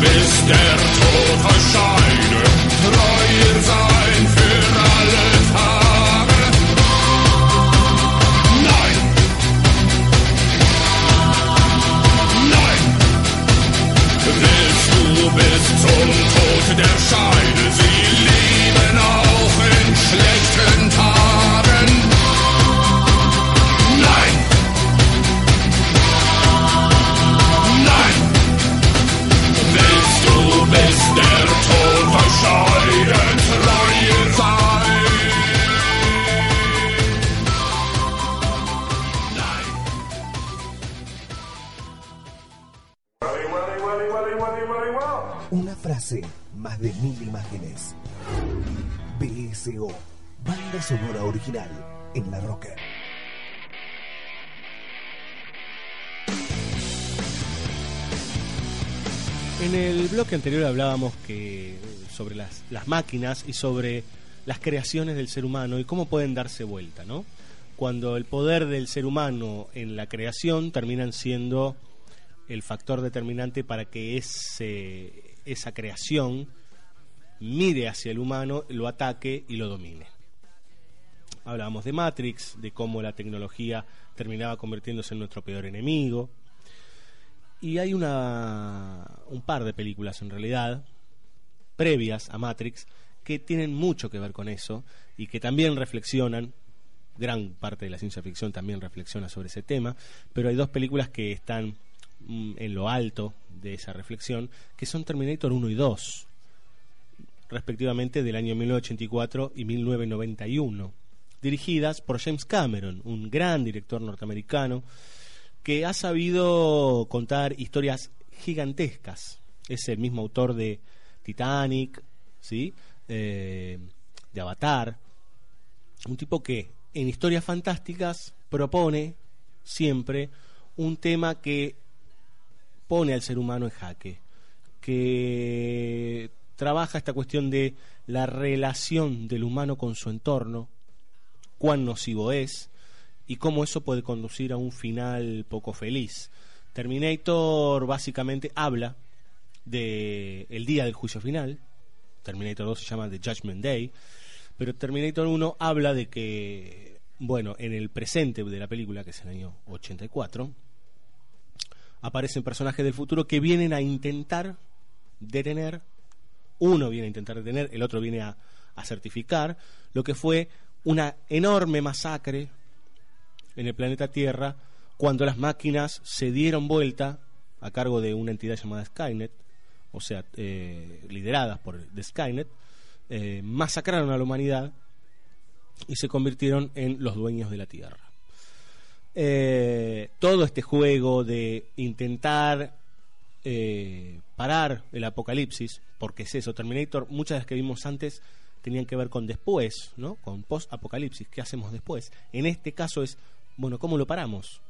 Speaker 13: bis der Tod euch scheidet. Treu
Speaker 1: ihr. BSO, banda sonora original en la Rocker.
Speaker 2: En el bloque anterior hablábamos que sobre las, las máquinas y sobre las creaciones del ser humano y cómo pueden darse vuelta, ¿no? Cuando el poder del ser humano en la creación terminan siendo el factor determinante para que ese, esa creación mire hacia el humano, lo ataque y lo domine. Hablábamos de Matrix, de cómo la tecnología terminaba convirtiéndose en nuestro peor enemigo. Y hay una, un par de películas en realidad, previas a Matrix, que tienen mucho que ver con eso y que también reflexionan, gran parte de la ciencia ficción también reflexiona sobre ese tema, pero hay dos películas que están mm, en lo alto de esa reflexión, que son Terminator 1 y 2, respectivamente del año 1984 y 1991, dirigidas por James Cameron, un gran director norteamericano que ha sabido contar historias gigantescas. Es el mismo autor de Titanic, ¿sí? Eh, de Avatar. Un tipo que en historias fantásticas propone siempre un tema que pone al ser humano en jaque, que trabaja esta cuestión de la relación del humano con su entorno, cuán nocivo es, y cómo eso puede conducir a un final poco feliz. Terminator básicamente habla de el día del juicio final. Terminator 2 se llama The Judgment Day, pero Terminator 1 habla de que bueno, en el presente de la película, que es el año 84, aparecen personajes del futuro que vienen a intentar detener, uno viene a intentar detener, el otro viene a, certificar lo que fue una enorme masacre en el planeta Tierra cuando las máquinas se dieron vuelta a cargo de una entidad llamada Skynet, o sea, eh, lideradas por The Skynet, eh, masacraron a la humanidad y se convirtieron en los dueños de la Tierra. Eh, todo este juego de intentar eh, parar el apocalipsis, porque es eso, Terminator, muchas de las que vimos antes tenían que ver con después, ¿no? Con post-apocalipsis, ¿qué hacemos después? En este caso es, bueno, ¿cómo lo paramos?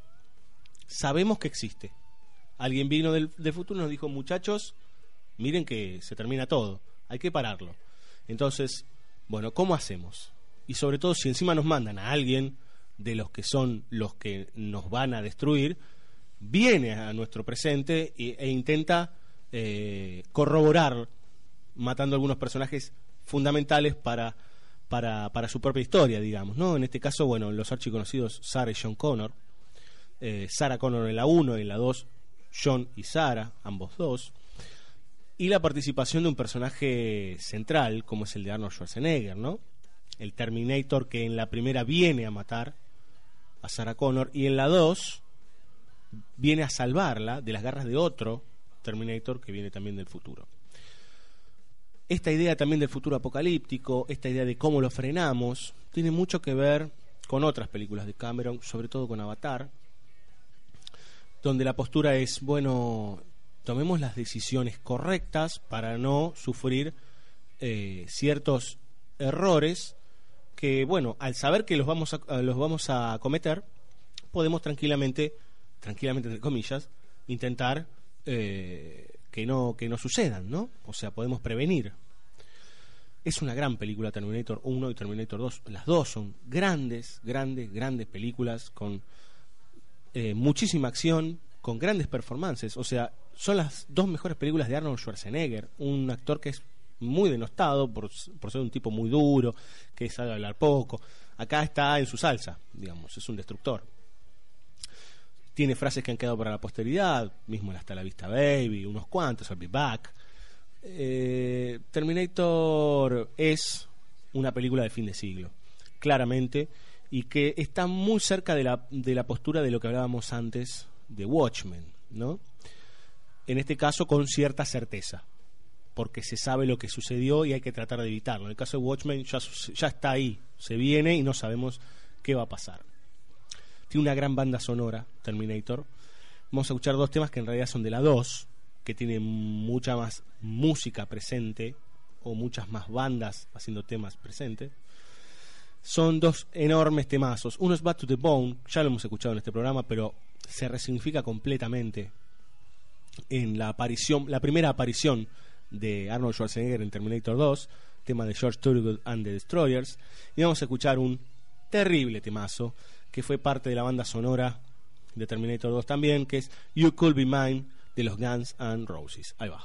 Speaker 2: Sabemos que existe. Alguien vino del, futuro y nos dijo, muchachos, miren que se termina todo, hay que pararlo. Entonces, bueno, ¿cómo hacemos? Y sobre todo si encima nos mandan a alguien de los que son los que nos van a destruir, viene a nuestro presente e, e intenta eh, corroborar, matando algunos personajes fundamentales para, para, para, su propia historia, digamos. ¿no? En este caso, bueno, los archiconocidos Sarah y John Connor. Eh, Sarah Connor en la 1 y en la 2, John y Sarah, ambos dos. Y la participación de un personaje central, como es el de Arnold Schwarzenegger, ¿no? El Terminator que en la primera viene a matar a Sarah Connor y en la 2 viene a salvarla de las garras de otro Terminator que viene también del futuro. Esta idea también del futuro apocalíptico, esta idea de cómo lo frenamos, tiene mucho que ver con otras películas de Cameron, sobre todo con Avatar, donde la postura es, bueno, tomemos las decisiones correctas para no sufrir eh, ciertos errores que, bueno, al saber que los vamos a, los vamos a cometer, podemos tranquilamente, tranquilamente entre comillas, intentar eh, que no que no sucedan, ¿no? O sea, podemos prevenir. Es una gran película Terminator 1 y Terminator 2. Las dos son grandes, grandes, grandes películas con eh, muchísima acción, con grandes performances. O sea, son las dos mejores películas de Arnold Schwarzenegger, un actor que es muy denostado por, por ser un tipo muy duro, que sabe hablar poco. Acá está en su salsa, digamos, es un destructor. Tiene frases que han quedado para la posteridad, mismo el Hasta la Vista Baby, unos cuantos, I'll Be Back. Eh, Terminator es una película de fin de siglo, claramente, y que está muy cerca de la, de la postura de lo que hablábamos antes de Watchmen, ¿no? En este caso con cierta certeza, porque se sabe lo que sucedió y hay que tratar de evitarlo. En el caso de Watchmen ya, ya está ahí, se viene y no sabemos qué va a pasar. Tiene una gran banda sonora, Terminator. Vamos a escuchar dos temas que en realidad son de la 2, que tienen mucha más música presente o muchas más bandas haciendo temas presentes. Son dos enormes temazos. Uno es Bad to the Bone, ya lo hemos escuchado en este programa, pero se resignifica completamente en la aparición, la primera aparición de Arnold Schwarzenegger en Terminator 2, tema de George Thorogood and the Destroyers, y vamos a escuchar un terrible temazo que fue parte de la banda sonora de Terminator 2 también, que es You Could Be Mine de los Guns N' Roses. Ahí va.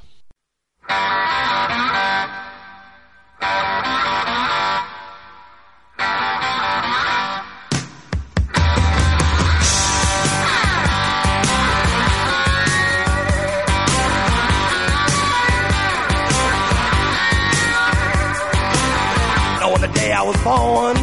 Speaker 14: On the day I was born,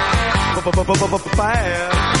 Speaker 14: fast.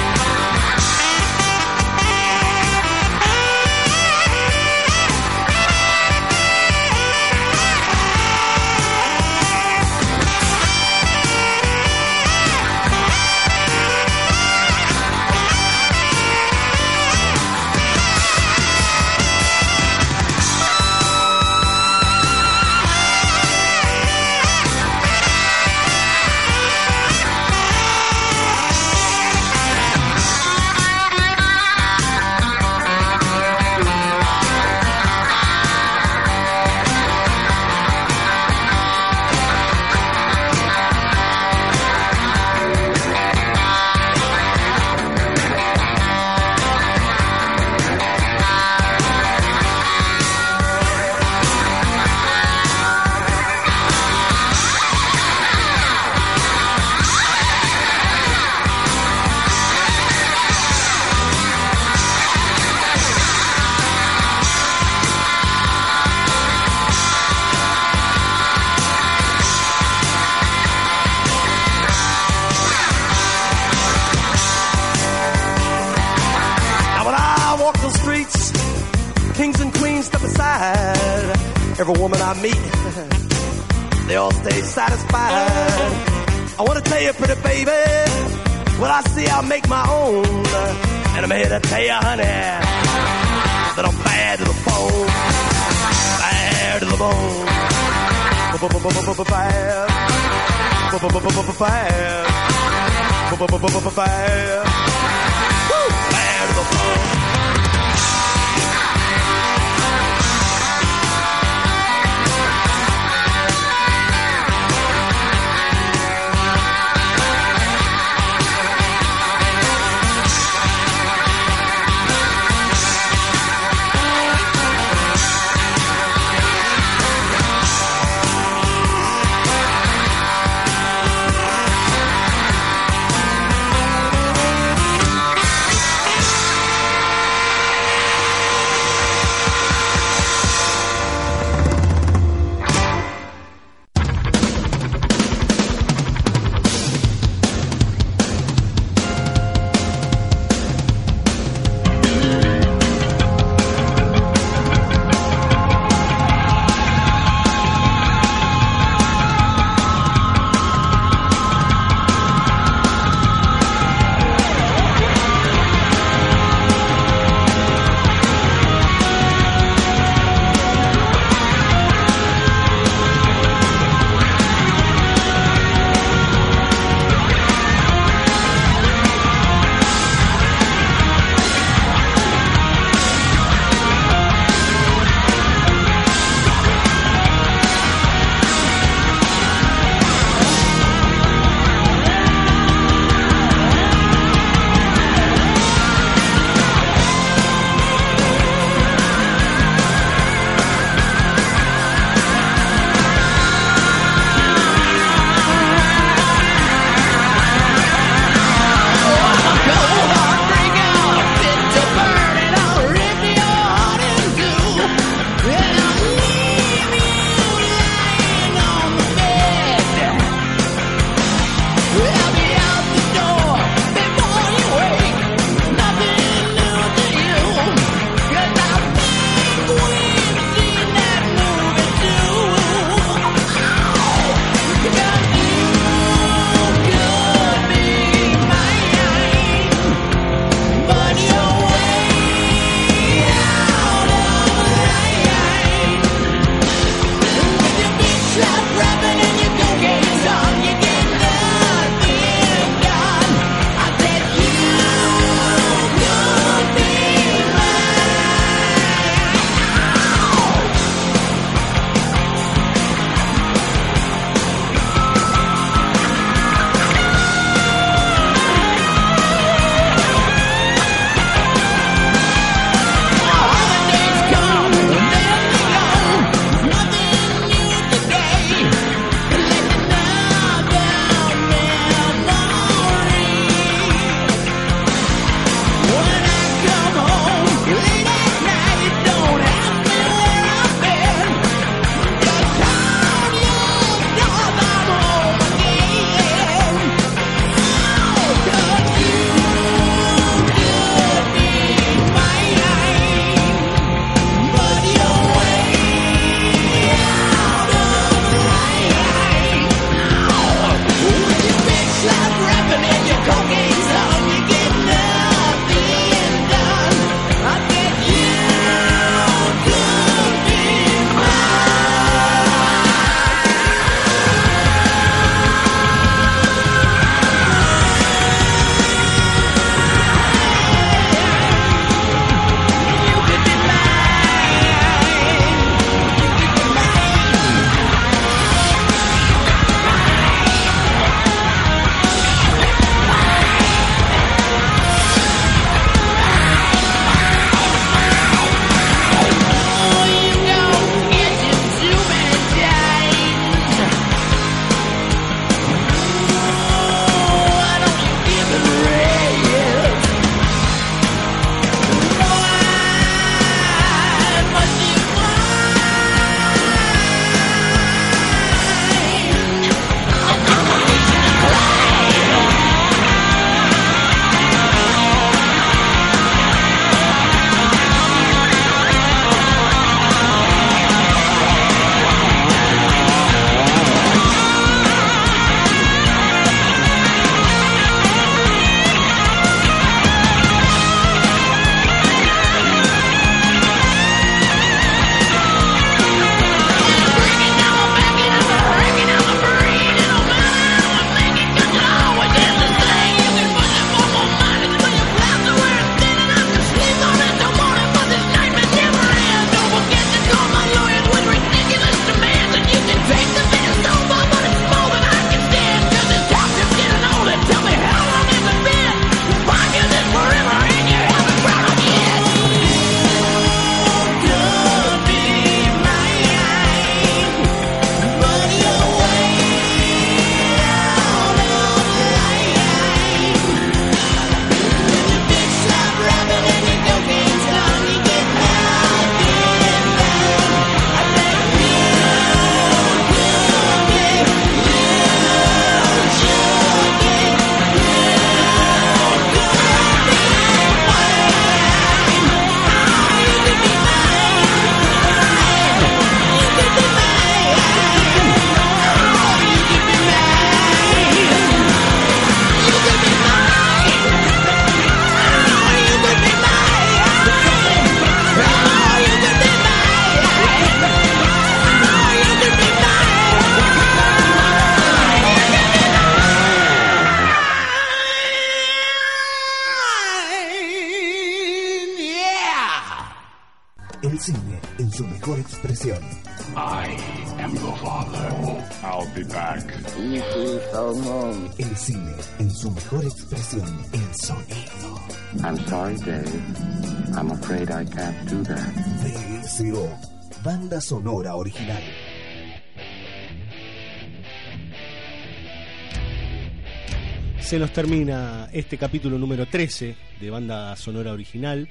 Speaker 2: Termina este capítulo número 13 de banda sonora original.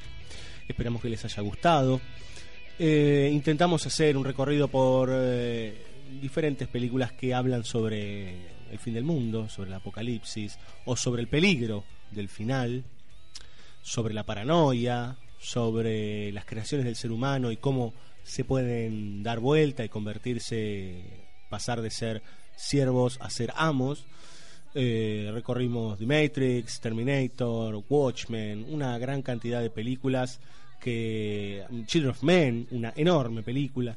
Speaker 2: Esperamos que les haya gustado. Eh, intentamos hacer un recorrido por eh, diferentes películas que hablan sobre el fin del mundo, sobre el apocalipsis o sobre el peligro del final, sobre la paranoia, sobre las creaciones del ser humano y cómo se pueden dar vuelta y convertirse, pasar de ser siervos a ser amos. Eh, recorrimos The Matrix, Terminator, Watchmen, una gran cantidad de películas que Children of Men, una enorme película,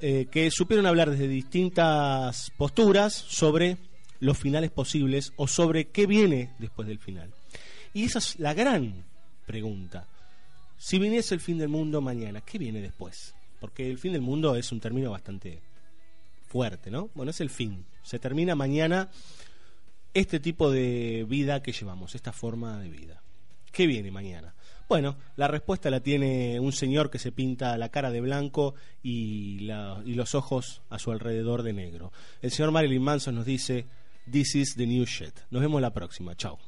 Speaker 2: eh, que supieron hablar desde distintas posturas sobre los finales posibles o sobre qué viene después del final. Y esa es la gran pregunta. Si viniese el fin del mundo mañana, ¿qué viene después? Porque el fin del mundo es un término bastante fuerte, ¿no? Bueno, es el fin. Se termina mañana este tipo de vida que llevamos, esta forma de vida. ¿Qué viene mañana? Bueno, la respuesta la tiene un señor que se pinta la cara de blanco y, los ojos a su alrededor de negro. El señor Marilyn Manson nos dice, This is the new shit. Nos vemos la próxima. Chao.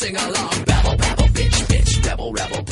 Speaker 15: Sing along. Babble, babble, bitch, bitch, rebel, rebel,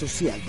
Speaker 1: social.